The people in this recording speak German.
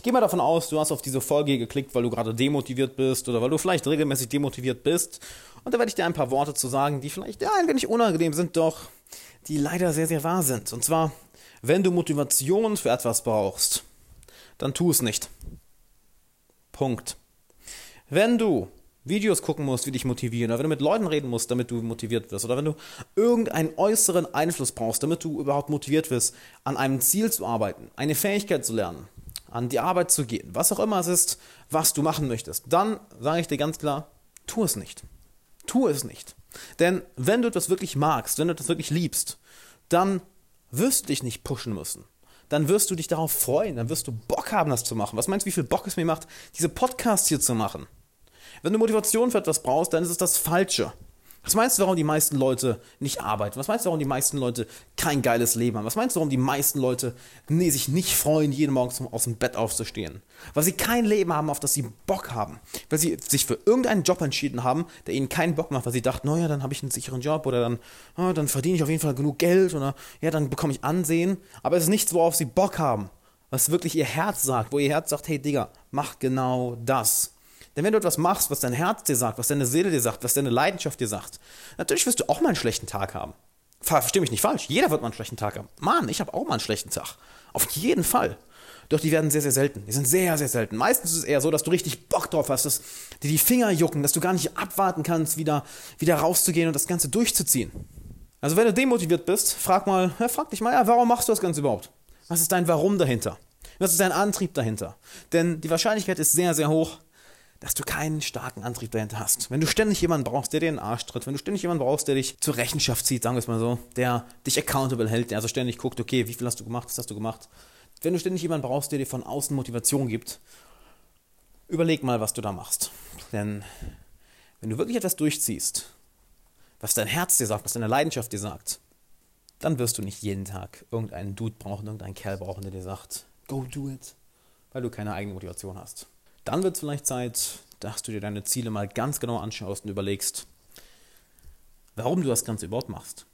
Ich gehe mal davon aus, du hast auf diese Folge geklickt, weil du gerade demotiviert bist oder weil du vielleicht regelmäßig demotiviert bist. Und da werde ich dir ein paar Worte zu sagen, die vielleicht ja, ein wenig unangenehm sind, doch die leider sehr, sehr wahr sind. Und zwar, wenn du Motivation für etwas brauchst, dann tu es nicht. Punkt. Wenn du Videos gucken musst, die dich motivieren, oder wenn du mit Leuten reden musst, damit du motiviert wirst, oder wenn du irgendeinen äußeren Einfluss brauchst, damit du überhaupt motiviert wirst, an einem Ziel zu arbeiten, eine Fähigkeit zu lernen, an die Arbeit zu gehen, was auch immer es ist, was du machen möchtest, dann sage ich dir ganz klar, tu es nicht. Tu es nicht. Denn wenn du etwas wirklich magst, wenn du etwas wirklich liebst, dann wirst du dich nicht pushen müssen. Dann wirst du dich darauf freuen, dann wirst du Bock haben, das zu machen. Was meinst du, wie viel Bock es mir macht, diese Podcasts hier zu machen? Wenn du Motivation für etwas brauchst, dann ist es das Falsche. Was meinst du, warum die meisten Leute nicht arbeiten? Was meinst du, warum die meisten Leute kein geiles Leben haben? Was meinst du, warum die meisten Leute nee, sich nicht freuen, jeden Morgen zum, aus dem Bett aufzustehen? Weil sie kein Leben haben, auf das sie Bock haben. Weil sie sich für irgendeinen Job entschieden haben, der ihnen keinen Bock macht, weil sie dachten, naja, dann habe ich einen sicheren Job oder dann, oh, dann verdiene ich auf jeden Fall genug Geld oder ja, dann bekomme ich Ansehen. Aber es ist nichts, worauf sie Bock haben. Was wirklich ihr Herz sagt, wo ihr Herz sagt, hey Digga, mach genau das. Denn wenn du etwas machst, was dein Herz dir sagt, was deine Seele dir sagt, was deine Leidenschaft dir sagt, natürlich wirst du auch mal einen schlechten Tag haben. Versteh mich nicht falsch, jeder wird mal einen schlechten Tag haben. Mann, ich habe auch mal einen schlechten Tag. Auf jeden Fall. Doch die werden sehr, sehr selten. Die sind sehr, sehr selten. Meistens ist es eher so, dass du richtig Bock drauf hast, dass dir die Finger jucken, dass du gar nicht abwarten kannst, wieder, wieder rauszugehen und das Ganze durchzuziehen. Also wenn du demotiviert bist, frag mal, ja, frag dich mal, ja, warum machst du das Ganze überhaupt? Was ist dein Warum dahinter? Was ist dein Antrieb dahinter? Denn die Wahrscheinlichkeit ist sehr, sehr hoch, dass du keinen starken Antrieb dahinter hast. Wenn du ständig jemanden brauchst, der dir in den Arsch tritt, wenn du ständig jemanden brauchst, der dich zur Rechenschaft zieht, sagen wir es mal so, der dich accountable hält, der also ständig guckt, okay, wie viel hast du gemacht, was hast du gemacht. Wenn du ständig jemanden brauchst, der dir von außen Motivation gibt, überleg mal, was du da machst. Denn wenn du wirklich etwas durchziehst, was dein Herz dir sagt, was deine Leidenschaft dir sagt, dann wirst du nicht jeden Tag irgendeinen Dude brauchen, irgendeinen Kerl brauchen, der dir sagt, go do it, weil du keine eigene Motivation hast. Dann wird es vielleicht Zeit, dass du dir deine Ziele mal ganz genau anschaust und überlegst, warum du das Ganze überhaupt machst.